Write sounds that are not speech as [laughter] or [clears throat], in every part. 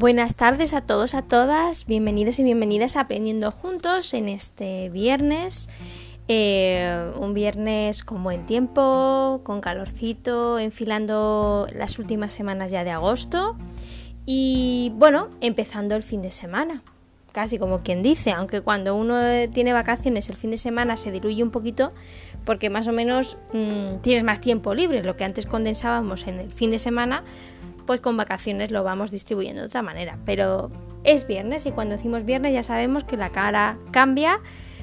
Buenas tardes a todos, a todas, bienvenidos y bienvenidas a Aprendiendo Juntos en este viernes. Eh, un viernes con buen tiempo, con calorcito, enfilando las últimas semanas ya de agosto y bueno, empezando el fin de semana, casi como quien dice, aunque cuando uno tiene vacaciones el fin de semana se diluye un poquito porque más o menos mmm, tienes más tiempo libre, lo que antes condensábamos en el fin de semana pues con vacaciones lo vamos distribuyendo de otra manera. Pero es viernes y cuando decimos viernes ya sabemos que la cara cambia,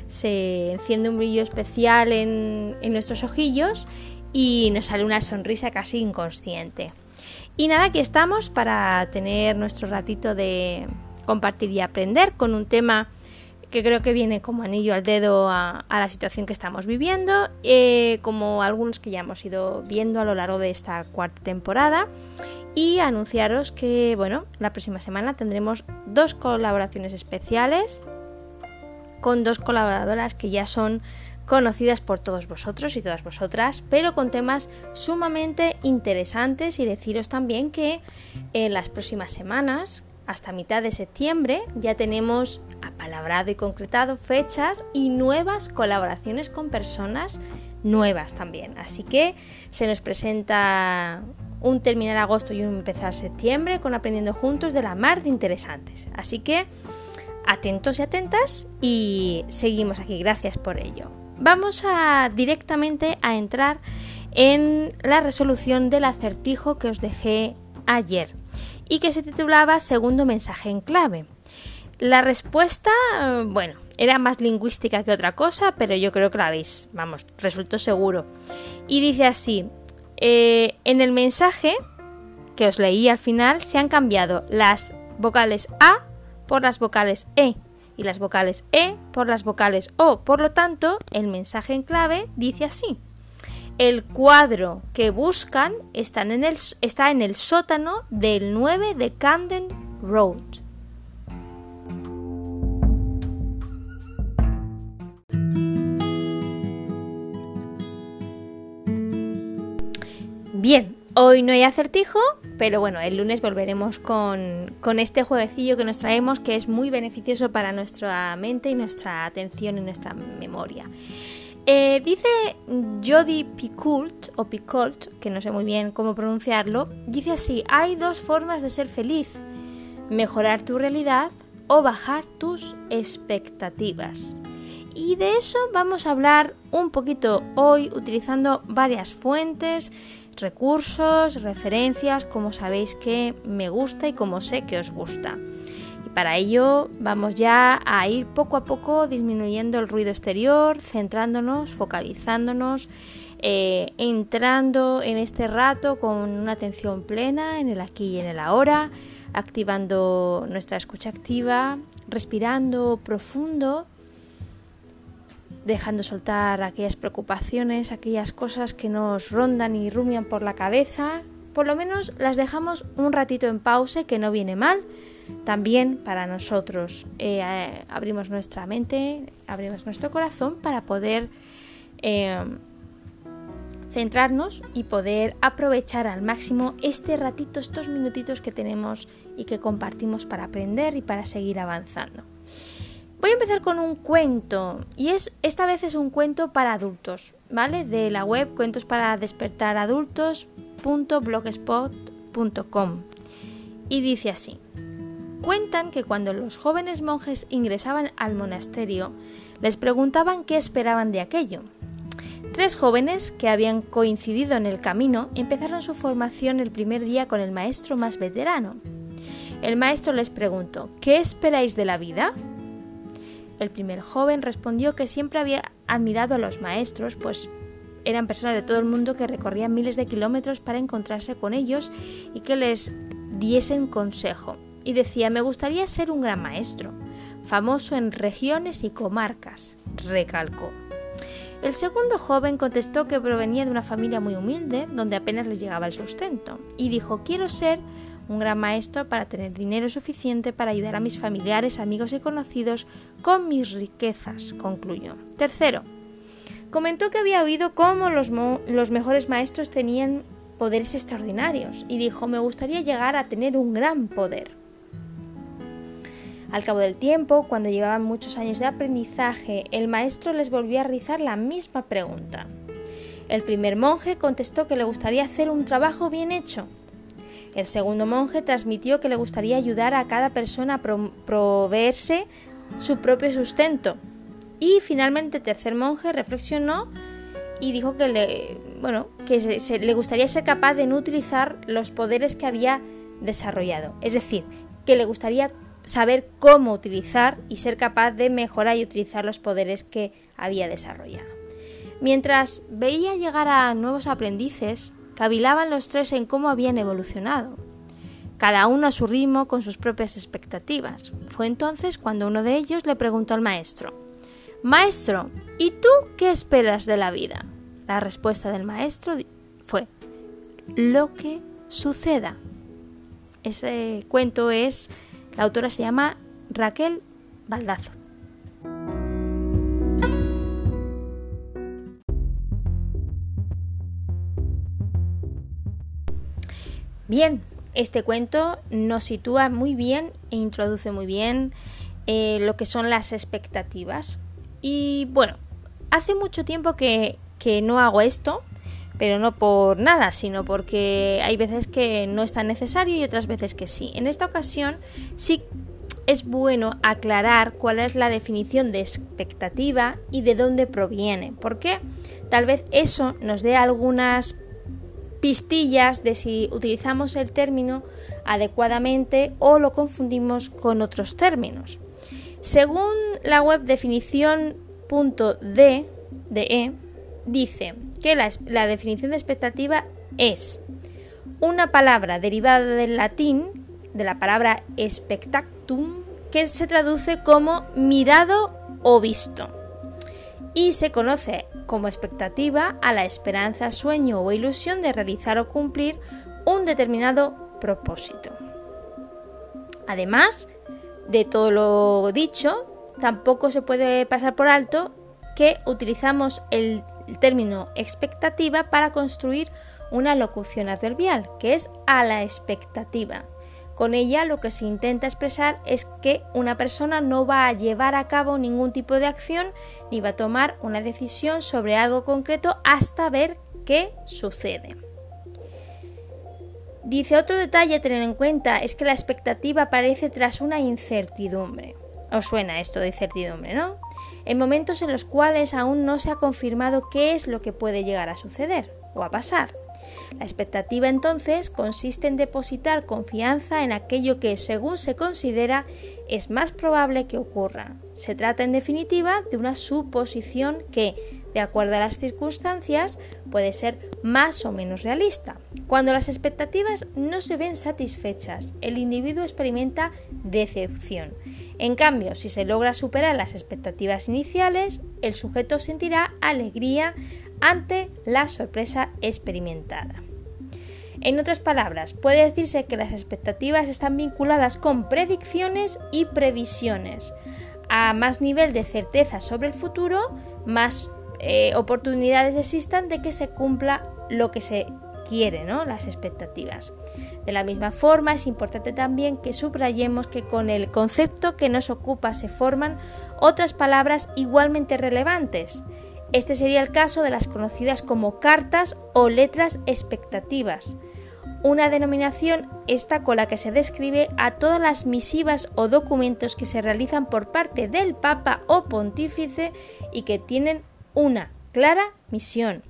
se enciende un brillo especial en, en nuestros ojillos y nos sale una sonrisa casi inconsciente. Y nada, aquí estamos para tener nuestro ratito de compartir y aprender con un tema que creo que viene como anillo al dedo a, la situación que estamos viviendo, eh, como algunos que ya hemos ido viendo a lo largo de esta cuarta temporada. Y anunciaros que, bueno, la próxima semana tendremos dos colaboraciones especiales con dos colaboradoras que ya son conocidas por todos vosotros y todas vosotras, pero con temas sumamente interesantes y deciros también que en las próximas semanas, hasta mitad de septiembre, ya tenemos apalabrado y concretado fechas y nuevas colaboraciones con personas nuevas también. Así que se nos presenta un terminar agosto y un empezar septiembre con aprendiendo juntos de la mar de interesantes. Así que atentos y atentas y seguimos aquí. Gracias por ello. Vamos a directamente a entrar en la resolución del acertijo que os dejé ayer y que se titulaba Segundo mensaje en clave. La respuesta, bueno, era más lingüística que otra cosa, pero yo creo que la veis, vamos, resultó seguro. Y dice así, eh, en el mensaje que os leí al final se han cambiado las vocales A por las vocales E y las vocales E por las vocales O. Por lo tanto, el mensaje en clave dice así. El cuadro que buscan está en el, sótano del 9 de Camden Road. Bien, hoy no hay acertijo, pero bueno, el lunes volveremos con, con, este jueguecillo que nos traemos que es muy beneficioso para nuestra mente y nuestra atención y nuestra memoria. Eh, dice Jody Picoult, o Picoult, que no sé muy bien cómo pronunciarlo, dice así, hay dos formas de ser feliz, mejorar tu realidad o bajar tus expectativas. Y de eso vamos a hablar un poquito hoy utilizando varias fuentes recursos, referencias, como sabéis que me gusta y como sé que os gusta. Para ello vamos ya a ir poco a poco disminuyendo el ruido exterior, centrándonos, focalizándonos, eh, entrando en este rato con una atención plena en el aquí y en el ahora, activando nuestra escucha activa, respirando profundo dejando soltar aquellas preocupaciones, aquellas cosas que nos rondan y rumian por la cabeza, por lo menos las dejamos un ratito en pausa, que no viene mal, también para nosotros. Eh, eh, abrimos nuestra mente, abrimos nuestro corazón para poder eh, centrarnos y poder aprovechar al máximo este ratito, estos minutitos que tenemos y que compartimos para aprender y para seguir avanzando. Voy a empezar con un cuento y es esta vez es un cuento para adultos, ¿vale? De la web cuentos para despertar adultos.blogspot.com. Y dice así: Cuentan que cuando los jóvenes monjes ingresaban al monasterio, les preguntaban qué esperaban de aquello. Tres jóvenes que habían coincidido en el camino empezaron su formación el primer día con el maestro más veterano. El maestro les preguntó, ¿qué esperáis de la vida? El primer joven respondió que siempre había admirado a los maestros, pues eran personas de todo el mundo que recorrían miles de kilómetros para encontrarse con ellos y que les diesen consejo. Y decía, me gustaría ser un gran maestro, famoso en regiones y comarcas, recalcó. El segundo joven contestó que provenía de una familia muy humilde, donde apenas les llegaba el sustento, y dijo, quiero ser un gran maestro para tener dinero suficiente para ayudar a mis familiares, amigos y conocidos con mis riquezas, concluyó. Tercero, comentó que había oído cómo los, los mejores maestros tenían poderes extraordinarios y dijo, me gustaría llegar a tener un gran poder. Al cabo del tiempo, cuando llevaban muchos años de aprendizaje, el maestro les volvió a realizar la misma pregunta. El primer monje contestó que le gustaría hacer un trabajo bien hecho. El segundo monje transmitió que le gustaría ayudar a cada persona a proveerse su propio sustento. Y finalmente el tercer monje reflexionó y dijo que le, bueno, que le gustaría ser capaz de no utilizar los poderes que había desarrollado. Es decir, que le gustaría saber cómo utilizar y ser capaz de mejorar y utilizar los poderes que había desarrollado. Mientras veía llegar a nuevos aprendices, cavilaban los tres en cómo habían evolucionado, cada uno a su ritmo con sus propias expectativas. Fue entonces cuando uno de ellos le preguntó al maestro, Maestro, ¿y tú qué esperas de la vida? La respuesta del maestro fue, lo que suceda. Ese cuento es, la autora se llama Raquel Baldazo. Bien, este cuento nos sitúa muy bien e introduce muy bien eh, lo que son las expectativas. Y bueno, hace mucho tiempo que, no hago esto, pero no por nada, sino porque hay veces que no es tan necesario y otras veces que sí. En esta ocasión sí es bueno aclarar cuál es la definición de expectativa y de dónde proviene, porque tal vez eso nos dé algunas pistillas de si utilizamos el término adecuadamente o lo confundimos con otros términos. Según la web definición.de, e, dice que la, la definición de expectativa es una palabra derivada del latín, de la palabra expectatum, que se traduce como mirado o visto y se conoce como expectativa a la esperanza, sueño o ilusión de realizar o cumplir un determinado propósito. Además de todo lo dicho, tampoco se puede pasar por alto que utilizamos el término expectativa para construir una locución adverbial, que es a la expectativa. Con ella lo que se intenta expresar es que una persona no va a llevar a cabo ningún tipo de acción ni va a tomar una decisión sobre algo concreto hasta ver qué sucede. Dice otro detalle a tener en cuenta es que la expectativa aparece tras una incertidumbre. Os suena esto de incertidumbre, ¿no? En momentos en los cuales aún no se ha confirmado qué es lo que puede llegar a suceder o a pasar. La expectativa entonces consiste en depositar confianza en aquello que, según se considera, es más probable que ocurra. Se trata, en definitiva, de una suposición que, de acuerdo a las circunstancias, puede ser más o menos realista. Cuando las expectativas no se ven satisfechas, el individuo experimenta decepción. En cambio, si se logra superar las expectativas iniciales, el sujeto sentirá alegría ante la sorpresa experimentada. En otras palabras, puede decirse que las expectativas están vinculadas con predicciones y previsiones. A más nivel de certeza sobre el futuro, más eh, oportunidades existan de que se cumpla lo que se quiere, ¿no? Las expectativas. De la misma forma, es importante también que subrayemos que con el concepto que nos ocupa se forman otras palabras igualmente relevantes. Este sería el caso de las conocidas como cartas o letras expectativas, una denominación esta con la que se describe a todas las misivas o documentos que se realizan por parte del Papa o Pontífice y que tienen una clara misión.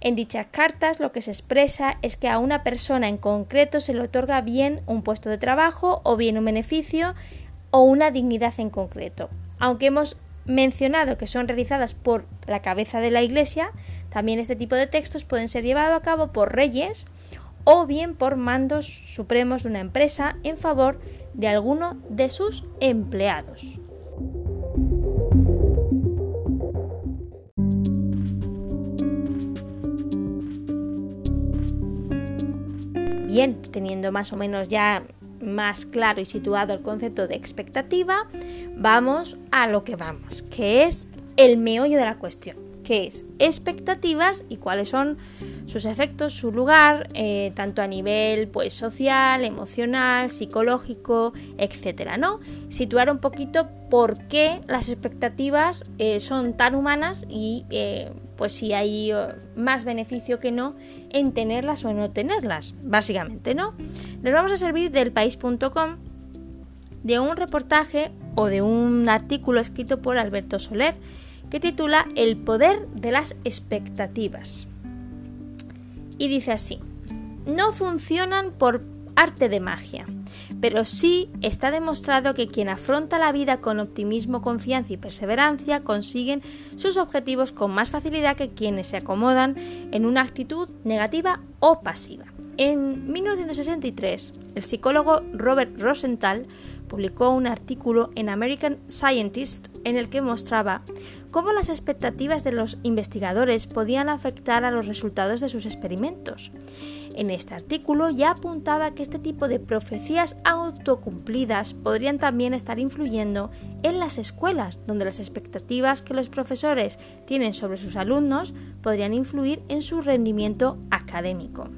En dichas cartas lo que se expresa es que a una persona en concreto se le otorga bien un puesto de trabajo o bien un beneficio o una dignidad en concreto. Aunque hemos mencionado que son realizadas por la cabeza de la Iglesia, también este tipo de textos pueden ser llevados a cabo por reyes o bien por mandos supremos de una empresa en favor de alguno de sus empleados. Bien, teniendo más o menos ya más claro y situado el concepto de expectativa, vamos a lo que vamos, que es el meollo de la cuestión, que es expectativas y cuáles son sus efectos, su lugar, eh, tanto a nivel pues, social, emocional, psicológico, etcétera, ¿no? Situar un poquito por qué las expectativas eh, son tan humanas y eh, pues si hay más beneficio que no en tenerlas o no tenerlas, básicamente, ¿no? Nos vamos a servir del país.com de un reportaje o de un artículo escrito por Alberto Soler que titula El poder de las expectativas. Y dice así, no funcionan por arte de magia, pero sí está demostrado que quien afronta la vida con optimismo, confianza y perseverancia consiguen sus objetivos con más facilidad que quienes se acomodan en una actitud negativa o pasiva. En 1963, el psicólogo Robert Rosenthal publicó un artículo en American Scientist en el que mostraba cómo las expectativas de los investigadores podían afectar a los resultados de sus experimentos. En este artículo ya apuntaba que este tipo de profecías autocumplidas podrían también estar influyendo en las escuelas, donde las expectativas que los profesores tienen sobre sus alumnos podrían influir en su rendimiento académico.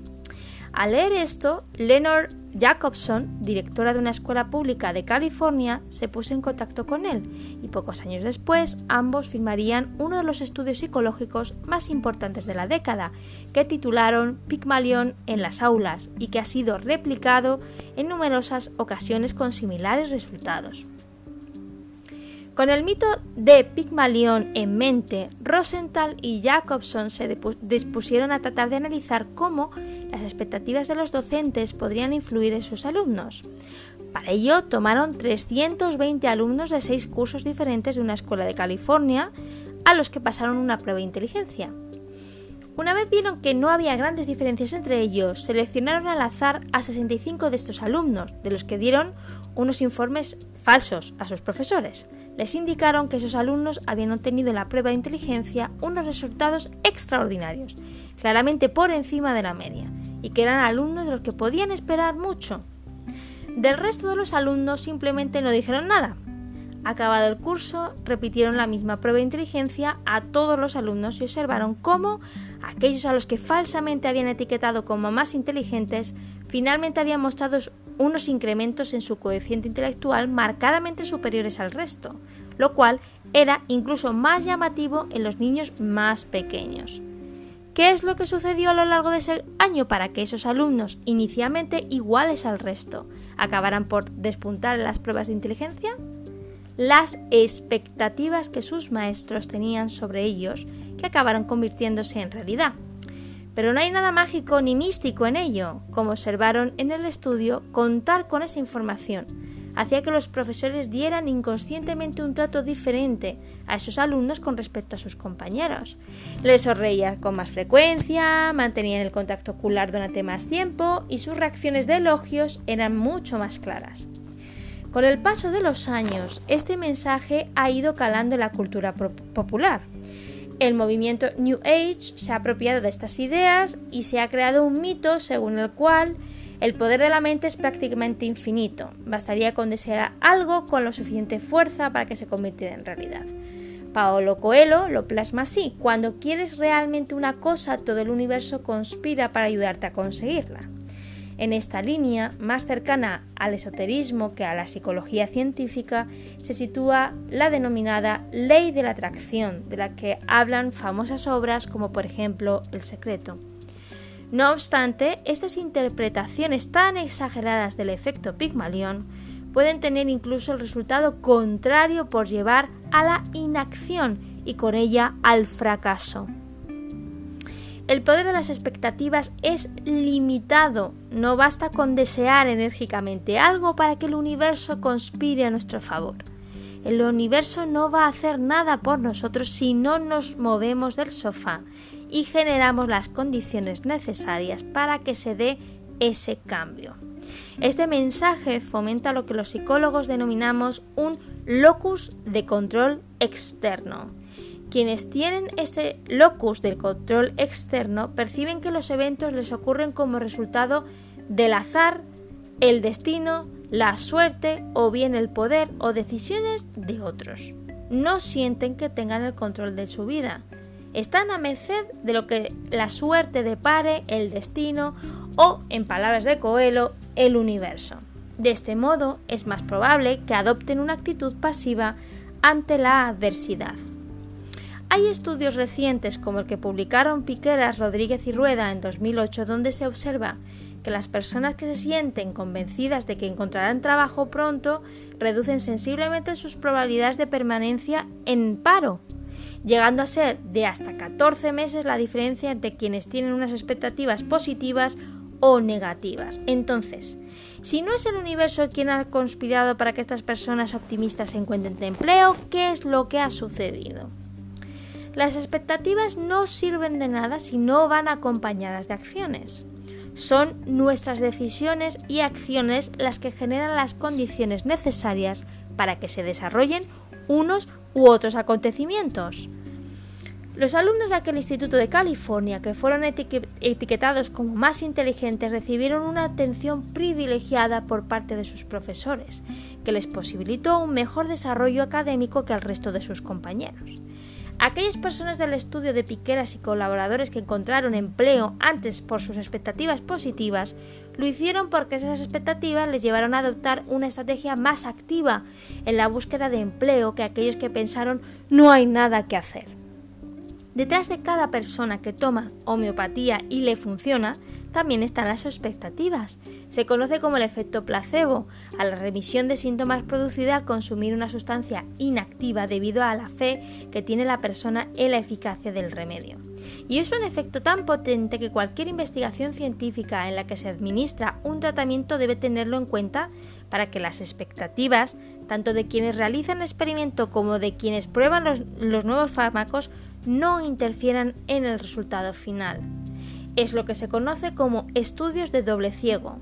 Al leer esto, Lenore Jacobson, directora de una escuela pública de California, se puso en contacto con él y pocos años después ambos firmarían uno de los estudios psicológicos más importantes de la década, que titularon Pygmalion en las aulas y que ha sido replicado en numerosas ocasiones con similares resultados. Con el mito de Pygmalion en mente, Rosenthal y Jacobson se dispusieron a tratar de analizar cómo las expectativas de los docentes podrían influir en sus alumnos. Para ello, tomaron 320 alumnos de seis cursos diferentes de una escuela de California, a los que pasaron una prueba de inteligencia. Una vez vieron que no había grandes diferencias entre ellos, seleccionaron al azar a 65 de estos alumnos, de los que dieron unos informes falsos a sus profesores les indicaron que esos alumnos habían obtenido en la prueba de inteligencia unos resultados extraordinarios, claramente por encima de la media, y que eran alumnos de los que podían esperar mucho. Del resto de los alumnos simplemente no dijeron nada. Acabado el curso, repitieron la misma prueba de inteligencia a todos los alumnos y observaron cómo aquellos a los que falsamente habían etiquetado como más inteligentes finalmente habían mostrado unos incrementos en su cociente intelectual marcadamente superiores al resto, lo cual era incluso más llamativo en los niños más pequeños. ¿Qué es lo que sucedió a lo largo de ese año para que esos alumnos, inicialmente iguales al resto, acabaran por despuntar en las pruebas de inteligencia? Las expectativas que sus maestros tenían sobre ellos, que acabaron convirtiéndose en realidad. Pero no hay nada mágico ni místico en ello. Como observaron en el estudio, contar con esa información hacía que los profesores dieran inconscientemente un trato diferente a esos alumnos con respecto a sus compañeros. Les sonreía con más frecuencia, mantenían el contacto ocular durante más tiempo y sus reacciones de elogios eran mucho más claras. Con el paso de los años, este mensaje ha ido calando en la cultura popular. El movimiento New Age se ha apropiado de estas ideas y se ha creado un mito según el cual el poder de la mente es prácticamente infinito. Bastaría con desear algo con lo suficiente fuerza para que se convirtiera en realidad. Paolo Coelho lo plasma así. Cuando quieres realmente una cosa, todo el universo conspira para ayudarte a conseguirla. En esta línea, más cercana al esoterismo que a la psicología científica, se sitúa la denominada ley de la atracción, de la que hablan famosas obras como por ejemplo El secreto. No obstante, estas interpretaciones tan exageradas del efecto Pygmalion pueden tener incluso el resultado contrario por llevar a la inacción y con ella al fracaso. El poder de las expectativas es limitado. No basta con desear enérgicamente algo para que el universo conspire a nuestro favor. El universo no va a hacer nada por nosotros si no nos movemos del sofá y generamos las condiciones necesarias para que se dé ese cambio. Este mensaje fomenta lo que los psicólogos denominamos un locus de control externo quienes tienen este locus del control externo perciben que los eventos les ocurren como resultado del azar, el destino, la suerte o bien el poder o decisiones de otros. No sienten que tengan el control de su vida. están a merced de lo que la suerte depare, el destino o, en palabras de Coelho, el universo. De este modo, es más probable que adopten una actitud pasiva ante la adversidad. Hay estudios recientes como el que publicaron Piqueras, Rodríguez y Rueda en 2008 donde se observa que las personas que se sienten convencidas de que encontrarán trabajo pronto reducen sensiblemente sus probabilidades de permanencia en paro, llegando a ser de hasta 14 meses la diferencia entre quienes tienen unas expectativas positivas o negativas. Entonces, si no es el universo quien ha conspirado para que estas personas optimistas encuentren empleo, ¿qué es lo que ha sucedido? Las expectativas no sirven de nada si no van acompañadas de acciones. Son nuestras decisiones y acciones las que generan las condiciones necesarias para que se desarrollen unos u otros acontecimientos. Los alumnos de aquel instituto de California que fueron etiquetados como más inteligentes recibieron una atención privilegiada por parte de sus profesores, que les posibilitó un mejor desarrollo académico que al resto de sus compañeros. Aquellas personas del estudio de Piqueras y colaboradores que encontraron empleo antes por sus expectativas positivas, lo hicieron porque esas expectativas les llevaron a adoptar una estrategia más activa en la búsqueda de empleo que aquellos que pensaron no hay nada que hacer. Detrás de cada persona que toma homeopatía y le funciona, también están las expectativas. Se conoce como el efecto placebo, a la remisión de síntomas producida al consumir una sustancia inactiva debido a la fe que tiene la persona en la eficacia del remedio. Y es un efecto tan potente que cualquier investigación científica en la que se administra un tratamiento debe tenerlo en cuenta para que las expectativas, tanto de quienes realizan el experimento como de quienes prueban los, los nuevos fármacos, no interfieran en el resultado final. Es lo que se conoce como estudios de doble ciego,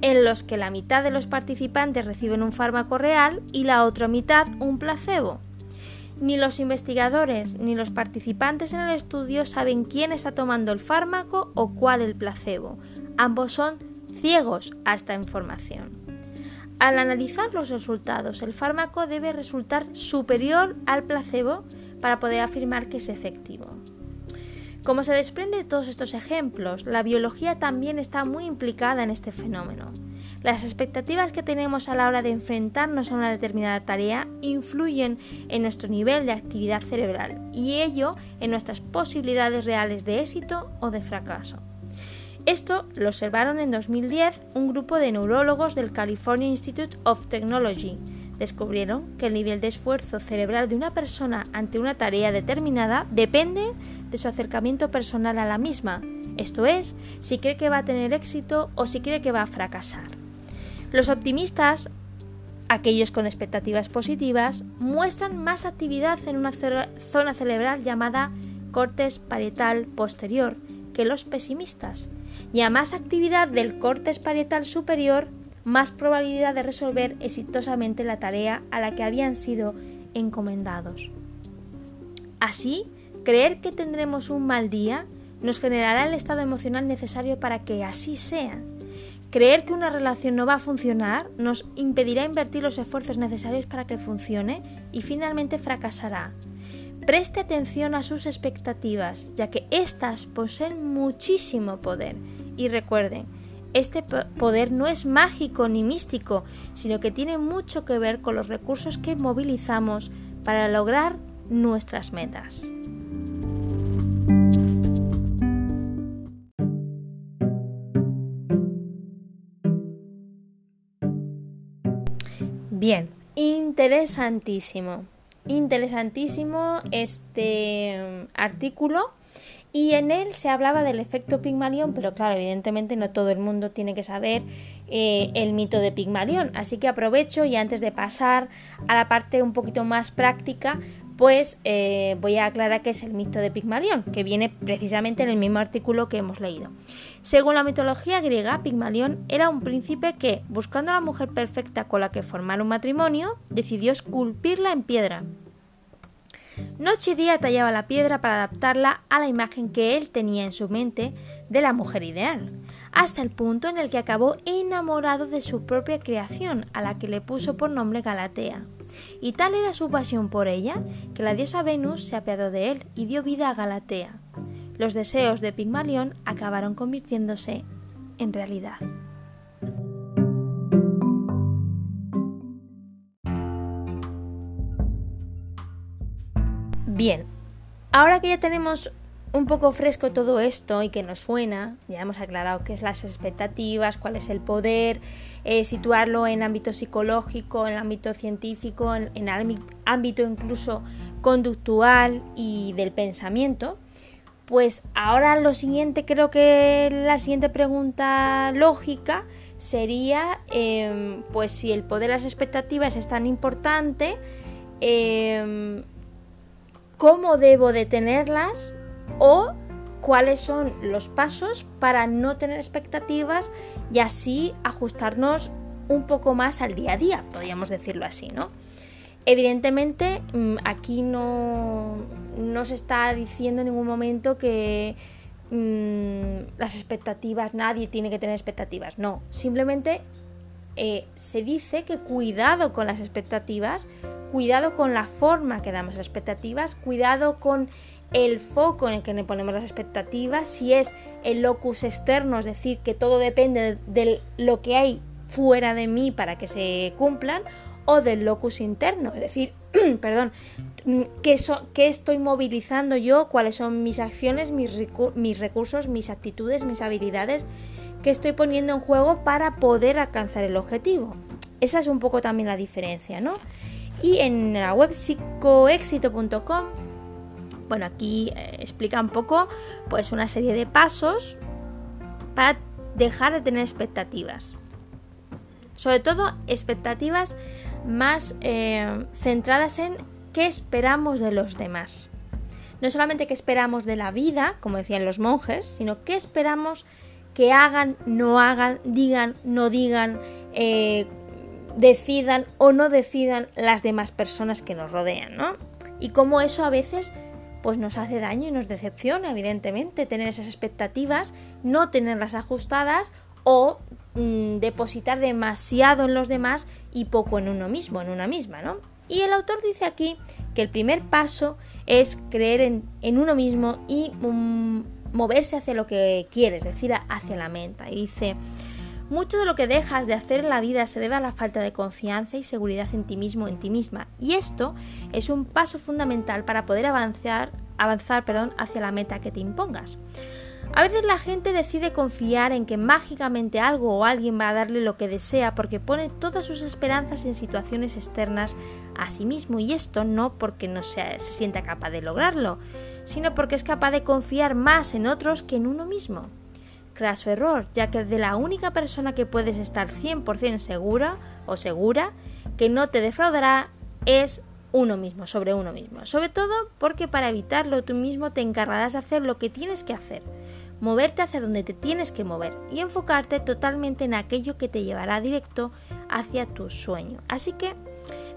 en los que la mitad de los participantes reciben un fármaco real y la otra mitad un placebo. Ni los investigadores ni los participantes en el estudio saben quién está tomando el fármaco o cuál el placebo. Ambos son ciegos a esta información. Al analizar los resultados, el fármaco debe resultar superior al placebo para poder afirmar que es efectivo. Como se desprende de todos estos ejemplos, la biología también está muy implicada en este fenómeno. Las expectativas que tenemos a la hora de enfrentarnos a una determinada tarea influyen en nuestro nivel de actividad cerebral y ello en nuestras posibilidades reales de éxito o de fracaso. Esto lo observaron en 2010 un grupo de neurólogos del California Institute of Technology, descubrieron que el nivel de esfuerzo cerebral de una persona ante una tarea determinada depende de su acercamiento personal a la misma, esto es, si cree que va a tener éxito o si cree que va a fracasar. Los optimistas, aquellos con expectativas positivas, muestran más actividad en una zona cerebral llamada cortes parietal posterior que los pesimistas, y a más actividad del cortes parietal superior más probabilidad de resolver exitosamente la tarea a la que habían sido encomendados. Así, creer que tendremos un mal día nos generará el estado emocional necesario para que así sea. Creer que una relación no va a funcionar nos impedirá invertir los esfuerzos necesarios para que funcione y finalmente fracasará. Preste atención a sus expectativas, ya que éstas poseen muchísimo poder. Y recuerden, este poder no es mágico ni místico, sino que tiene mucho que ver con los recursos que movilizamos para lograr nuestras metas. Bien, interesantísimo. Interesantísimo este mm, artículo y en él se hablaba del efecto Pigmalión, pero claro, evidentemente no todo el mundo tiene que saber eh, el mito de Pigmalión. Así que aprovecho y antes de pasar a la parte un poquito más práctica, pues eh, voy a aclarar qué es el mito de Pigmalión, que viene precisamente en el mismo artículo que hemos leído. Según la mitología griega, Pigmalión era un príncipe que, buscando a la mujer perfecta con la que formar un matrimonio, decidió esculpirla en piedra. Noche y día tallaba la piedra para adaptarla a la imagen que él tenía en su mente de la mujer ideal, hasta el punto en el que acabó enamorado de su propia creación, a la que le puso por nombre Galatea. Y tal era su pasión por ella, que la diosa Venus se apiadó de él y dio vida a Galatea. Los deseos de Pigmalión acabaron convirtiéndose en realidad. Bien, ahora que ya tenemos un poco fresco todo esto y que nos suena, ya hemos aclarado qué es las expectativas, cuál es el poder, eh, situarlo en ámbito psicológico, en ámbito científico, en, ámbito incluso conductual y del pensamiento, pues ahora lo siguiente, creo que la siguiente pregunta lógica sería, em, pues si el poder de las expectativas es tan importante, em, ¿cómo debo de tenerlas o cuáles son los pasos para no tener expectativas y así ajustarnos un poco más al día a día, podríamos decirlo así, ¿no? Evidentemente, mm, aquí no, no se está diciendo en ningún momento que mm, las expectativas, nadie tiene que tener expectativas. No, simplemente eh, se dice que cuidado con las expectativas, cuidado con la forma que damos las expectativas, cuidado con el foco en el que le ponemos las expectativas, si es el locus externo, es decir, que todo depende de lo que hay fuera de mí para que se cumplan, o del locus interno, es decir, [clears throat] perdón, ¿qué, ¿qué, estoy movilizando yo? ¿Cuáles son mis acciones, mis, mis recursos, mis actitudes, mis habilidades que estoy poniendo en juego para poder alcanzar el objetivo? Esa es un poco también la diferencia, ¿no? Y en la web psicoéxito.com, bueno, aquí eh, explica un poco pues una serie de pasos para dejar de tener expectativas. Sobre todo expectativas más eh, centradas en qué esperamos de los demás. No solamente qué esperamos de la vida, como decían los monjes, sino qué esperamos que hagan, no hagan, digan, no digan, eh, decidan o no decidan las demás personas que nos rodean, ¿no? Y cómo eso a veces pues nos hace daño y nos decepciona, evidentemente, tener esas expectativas, no tenerlas ajustadas o Mm, depositar demasiado en los demás y poco en uno mismo, en una misma, ¿no? Y el autor dice aquí que el primer paso es creer en, uno mismo y mm, moverse hacia lo que quieres, es decir, hacia la meta. Y dice, mucho de lo que dejas de hacer en la vida se debe a la falta de confianza y seguridad en ti mismo, en ti misma. Y esto es un paso fundamental para poder avanzar, avanzar perdón, hacia la meta que te impongas. A veces la gente decide confiar en que mágicamente algo o alguien va a darle lo que desea porque pone todas sus esperanzas en situaciones externas a sí mismo y esto no porque no se, se sienta capaz de lograrlo, sino porque es capaz de confiar más en otros que en uno mismo. Craso error, ya que de la única persona que puedes estar 100% segura o segura que no te defraudará es uno mismo, sobre uno mismo. Sobre todo porque para evitarlo tú mismo te encargarás de hacer lo que tienes que hacer moverte hacia donde te tienes que mover y enfocarte totalmente en aquello que te llevará directo hacia tu sueño. Así que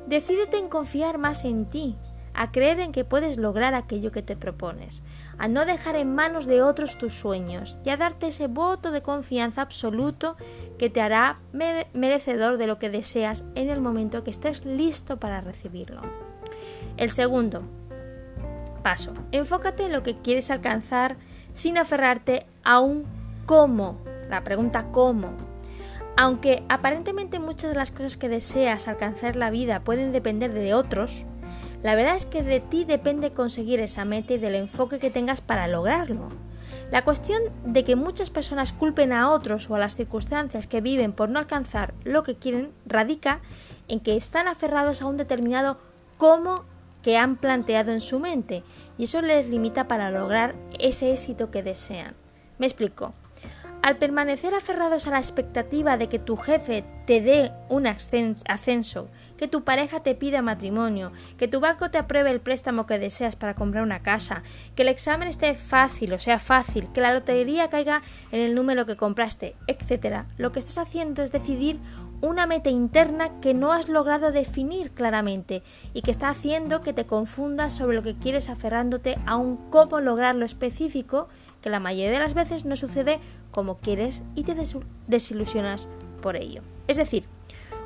decídete en confiar más en ti, a creer en que puedes lograr aquello que te propones, a no dejar en manos de otros tus sueños y a darte ese voto de confianza absoluto que te hará merecedor de lo que deseas en el momento que estés listo para recibirlo. El segundo paso, enfócate en lo que quieres alcanzar sin aferrarte a un cómo, la pregunta cómo. Aunque aparentemente muchas de las cosas que deseas alcanzar en la vida pueden depender de otros, la verdad es que de ti depende conseguir esa meta y del enfoque que tengas para lograrlo. La cuestión de que muchas personas culpen a otros o a las circunstancias que viven por no alcanzar lo que quieren radica en que están aferrados a un determinado cómo que han planteado en su mente y eso les limita para lograr ese éxito que desean. Me explico. Al permanecer aferrados a la expectativa de que tu jefe te dé un ascenso, que tu pareja te pida matrimonio, que tu banco te apruebe el préstamo que deseas para comprar una casa, que el examen esté fácil o sea fácil, que la lotería caiga en el número que compraste, etc., lo que estás haciendo es decidir una meta interna que no has logrado definir claramente y que está haciendo que te confundas sobre lo que quieres aferrándote a un cómo lograr lo específico que la mayoría de las veces no sucede como quieres y te desilusionas por ello. Es decir,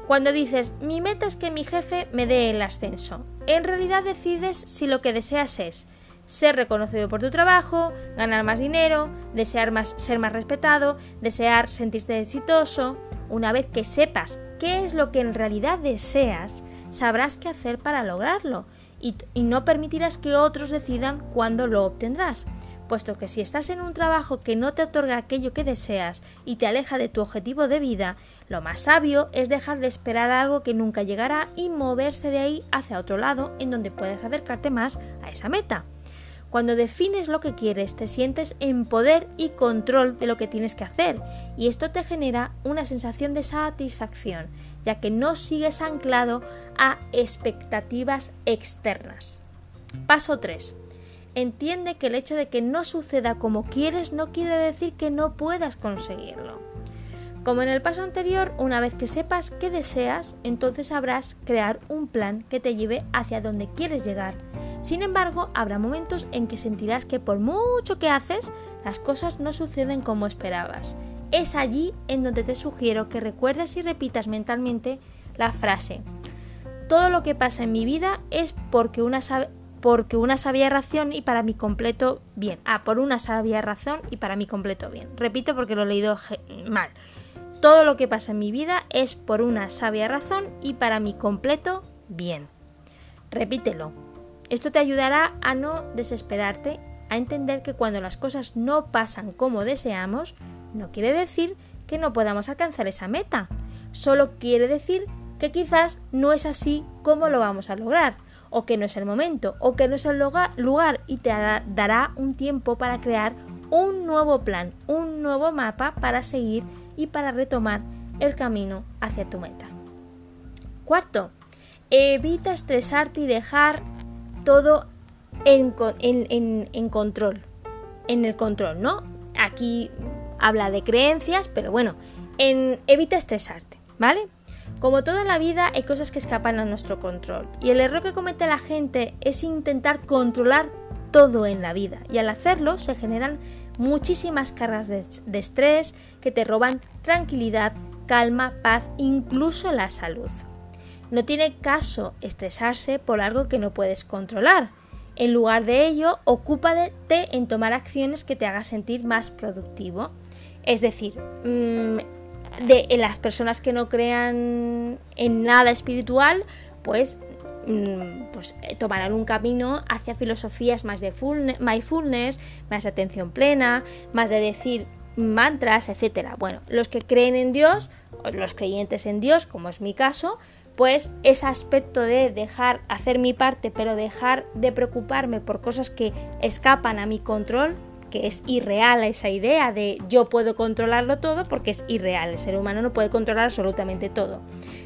Cuando dices, mi meta es que mi jefe me dé el ascenso, en realidad decides si lo que deseas es ser reconocido por tu trabajo, ganar más dinero, desear más, ser más respetado, desear sentirte exitoso. Una vez que sepas qué es lo que en realidad deseas, sabrás qué hacer para lograrlo y, y no permitirás que otros decidan cuándo lo obtendrás puesto que si estás en un trabajo que no te otorga aquello que deseas y te aleja de tu objetivo de vida, lo más sabio es dejar de esperar algo que nunca llegará y moverse de ahí hacia otro lado en donde puedas acercarte más a esa meta. Cuando defines lo que quieres, te sientes en poder y control de lo que tienes que hacer, y esto te genera una sensación de satisfacción, ya que no sigues anclado a expectativas externas. Paso 3 entiende que el hecho de que no suceda como quieres no quiere decir que no puedas conseguirlo. Como en el paso anterior, una vez que sepas qué deseas, entonces sabrás crear un plan que te lleve hacia donde quieres llegar. Sin embargo, habrá momentos en que sentirás que por mucho que haces, las cosas no suceden como esperabas. Es allí en donde te sugiero que recuerdes y repitas mentalmente la frase. Todo lo que pasa en mi vida es porque una, porque una sabia razón y para mi completo bien. Ah, por una sabia razón y para mi completo bien. Repito porque lo he leído mal. Todo lo que pasa en mi vida es por una sabia razón y para mi completo bien. Repítelo. Esto te ayudará a no desesperarte, a entender que cuando las cosas no pasan como deseamos, no quiere decir que no podamos alcanzar esa meta. Solo quiere decir que quizás no es así como lo vamos a lograr o que no es el momento, o que no es el lugar y te dará un tiempo para crear un nuevo plan, un nuevo mapa para seguir y para retomar el camino hacia tu meta. Cuarto, evita estresarte y dejar todo en, control. En el control, ¿no? Aquí habla de creencias, pero bueno, evita estresarte, ¿vale? Como toda la vida hay cosas que escapan a nuestro control y el error que comete la gente es intentar controlar todo en la vida y al hacerlo se generan muchísimas cargas de, estrés que te roban tranquilidad, calma, paz, incluso la salud. No tiene caso estresarse por algo que no puedes controlar. En lugar de ello, ocúpate en tomar acciones que te hagan sentir más productivo. Es decir, mm, de las personas que no crean en nada espiritual, pues, mm, pues eh, tomarán un camino hacia filosofías más de mindfulness, más de atención plena, más de decir mantras, etcétera. Bueno, los que creen en Dios, los creyentes en Dios, como es mi caso, pues ese aspecto de dejar hacer mi parte, pero dejar de preocuparme por cosas que escapan a mi control, es irreal esa idea de yo puedo controlarlo todo porque es irreal, el ser humano no puede controlar absolutamente todo.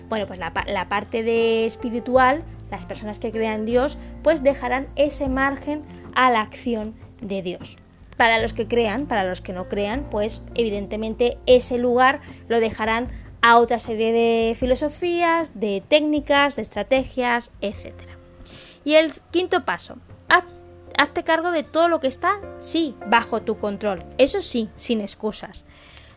Bueno, pues la, parte de espiritual, las personas que crean Dios, pues dejarán ese margen a la acción de Dios. Para los que crean, para los que no crean, pues evidentemente ese lugar lo dejarán a otra serie de filosofías, de técnicas, de estrategias, etc. Y el quinto paso, hazte cargo de todo lo que está, sí, bajo tu control. Eso sí, sin excusas.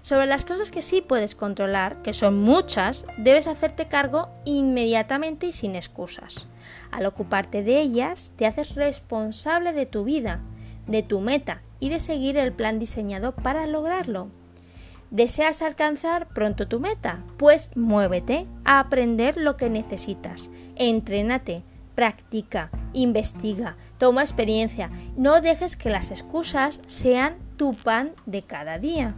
Sobre las cosas que sí puedes controlar, que son muchas, debes hacerte cargo inmediatamente y sin excusas. Al ocuparte de ellas, te haces responsable de tu vida, de tu meta y de seguir el plan diseñado para lograrlo. ¿Deseas alcanzar pronto tu meta? Pues muévete a aprender lo que necesitas, entrénate, practica, investiga, toma experiencia. No dejes que las excusas sean tu pan de cada día.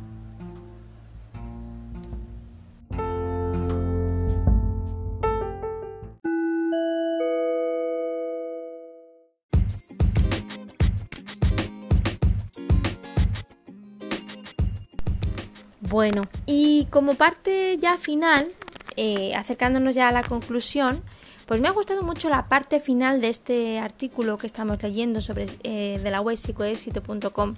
Bueno, y como parte ya final, eh, acercándonos ya a la conclusión, pues me ha gustado mucho la parte final de este artículo que estamos leyendo sobre eh, de la web psicoexito.com.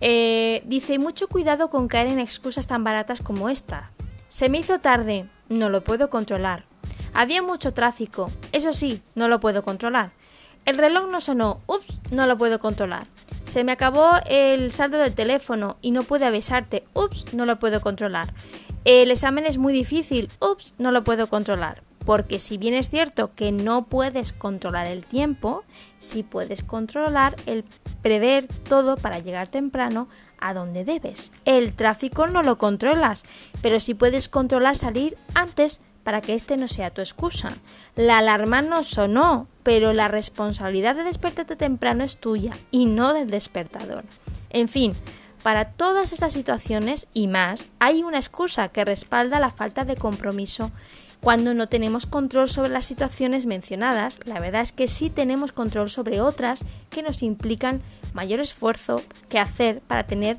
Eh, dice, mucho cuidado con caer en excusas tan baratas como esta. Se me hizo tarde, no lo puedo controlar. Había mucho tráfico, eso sí, no lo puedo controlar. El reloj no sonó, ups, no lo puedo controlar. Se me acabó el saldo del teléfono y no pude avisarte, ups, no lo puedo controlar. el examen es muy difícil, ups, no lo puedo controlar. Porque si bien es cierto que no puedes controlar el tiempo, sí puedes controlar el prever todo para llegar temprano a donde debes. El tráfico no lo controlas, pero sí puedes controlar salir antes para que este no sea tu excusa. La alarma no sonó, pero la responsabilidad de despertarte temprano es tuya y no del despertador. En fin, para todas estas situaciones y más, hay una excusa que respalda la falta de compromiso. Cuando no tenemos control sobre las situaciones mencionadas, la verdad es que sí tenemos control sobre otras que nos implican mayor esfuerzo que hacer para tener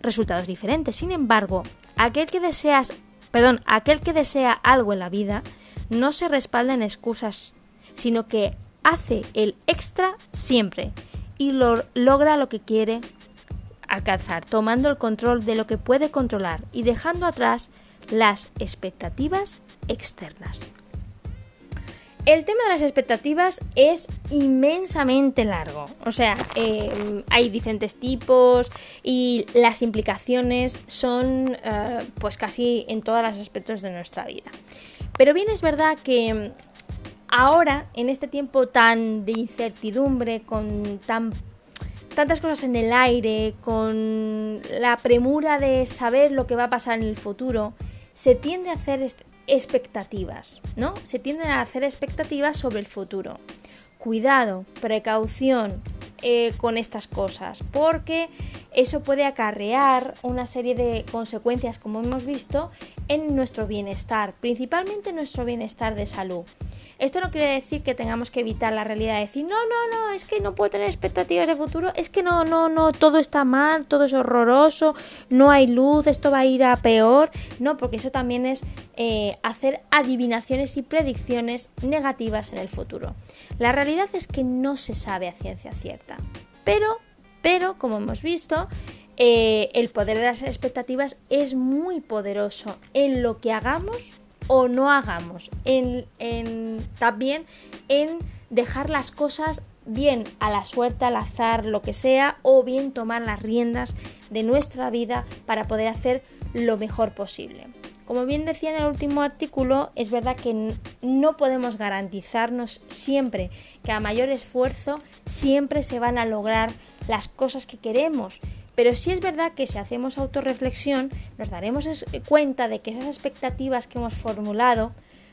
resultados diferentes. Sin embargo, aquel que deseas perdón, aquel que desea algo en la vida no se respalda en excusas, sino que hace el extra siempre y lo, logra lo que quiere alcanzar, tomando el control de lo que puede controlar y dejando atrás las expectativas externas. El tema de las expectativas es inmensamente largo. O sea, em, hay diferentes tipos y las implicaciones son eh, pues casi en todos los aspectos de nuestra vida. Pero bien es verdad que ahora, en este tiempo tan de incertidumbre, con tan tantas cosas en el aire, con la premura de saber lo que va a pasar en el futuro, se tiende a hacer expectativas, ¿no? Se tienden a hacer expectativas sobre el futuro. Cuidado, precaución eh, con estas cosas, porque eso puede acarrear una serie de consecuencias, como hemos visto, en nuestro bienestar, principalmente en nuestro bienestar de salud. Esto no quiere decir que tengamos que evitar la realidad de decir, no, no, no, es que no puedo tener expectativas de futuro, es que no, no, no, todo está mal, todo es horroroso, no hay luz, esto va a ir a peor. No, porque eso también es eh, hacer adivinaciones y predicciones negativas en el futuro. La realidad es que no se sabe a ciencia cierta. Pero, pero, como hemos visto, eh, el poder de las expectativas es muy poderoso en lo que hagamos o no hagamos, en, también en dejar las cosas bien a la suerte, al azar, lo que sea, o bien tomar las riendas de nuestra vida para poder hacer lo mejor posible. Como bien decía en el último artículo, es verdad que no podemos garantizarnos siempre que a mayor esfuerzo siempre se van a lograr las cosas que queremos, pero sí es verdad que si hacemos autorreflexión nos daremos cuenta de que esas expectativas que hemos formulado,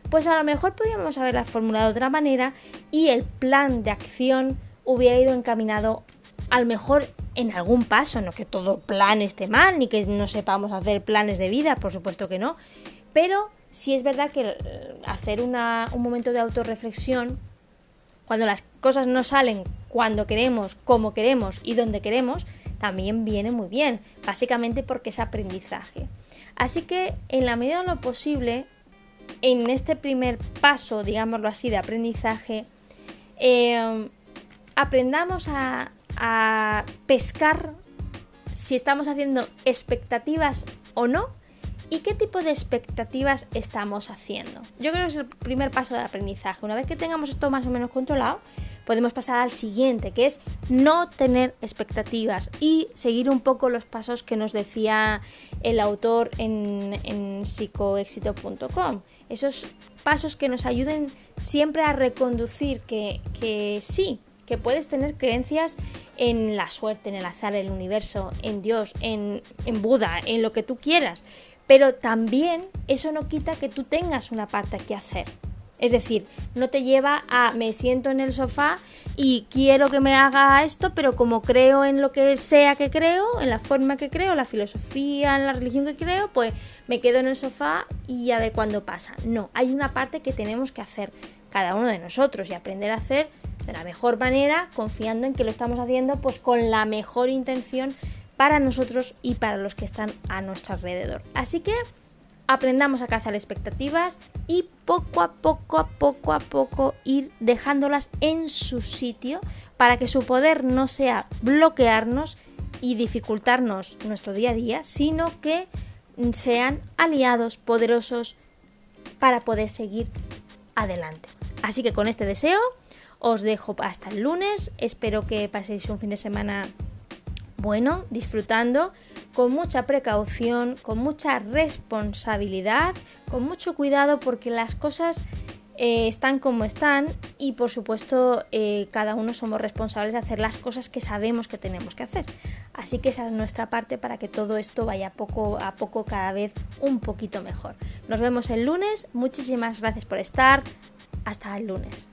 pues a lo mejor podríamos haberlas formulado de otra manera y el plan de acción hubiera ido encaminado al mejor en algún paso, no que todo plan esté mal, ni que no sepamos hacer planes de vida, por supuesto que no, pero sí es verdad que hacer un momento de autorreflexión, cuando las cosas no salen cuando queremos, como queremos y donde queremos, también viene muy bien, básicamente porque es aprendizaje. Así que en la medida de lo posible, en este primer paso, digámoslo así, de aprendizaje, eh, aprendamos a, a pescar si estamos haciendo expectativas o no y qué tipo de expectativas estamos haciendo. Yo creo que es el primer paso del aprendizaje. Una vez que tengamos esto más o menos controlado, podemos pasar al siguiente, que es no tener expectativas y seguir un poco los pasos que nos decía el autor en, en psicoexito.com. Esos pasos que nos ayuden siempre a reconducir que, sí, que puedes tener creencias en la suerte, en el azar, en el universo, en Dios, en Buda, en lo que tú quieras. Pero también eso no quita que tú tengas una parte que hacer. Es decir, no te lleva a me siento en el sofá y quiero que me haga esto, pero como creo en lo que sea que creo, en la forma que creo, la filosofía, en la religión que creo, pues me quedo en el sofá y a ver cuándo pasa. No, hay una parte que tenemos que hacer cada uno de nosotros y aprender a hacer de la mejor manera, confiando en que lo estamos haciendo pues con la mejor intención para nosotros y para los que están a nuestro alrededor. Así que aprendamos a cazar expectativas y poco a poco, a poco a poco ir dejándolas en su sitio para que su poder no sea bloquearnos y dificultarnos nuestro día a día, sino que sean aliados poderosos para poder seguir adelante. Así que con este deseo os dejo hasta el lunes. Espero que paséis un fin de semana bueno, disfrutando, con mucha precaución, con mucha responsabilidad, con mucho cuidado porque las cosas eh, están como están y por supuesto eh, cada uno somos responsables de hacer las cosas que sabemos que tenemos que hacer. Así que esa es nuestra parte para que todo esto vaya poco a poco cada vez un poquito mejor. Nos vemos el lunes, muchísimas gracias por estar, hasta el lunes.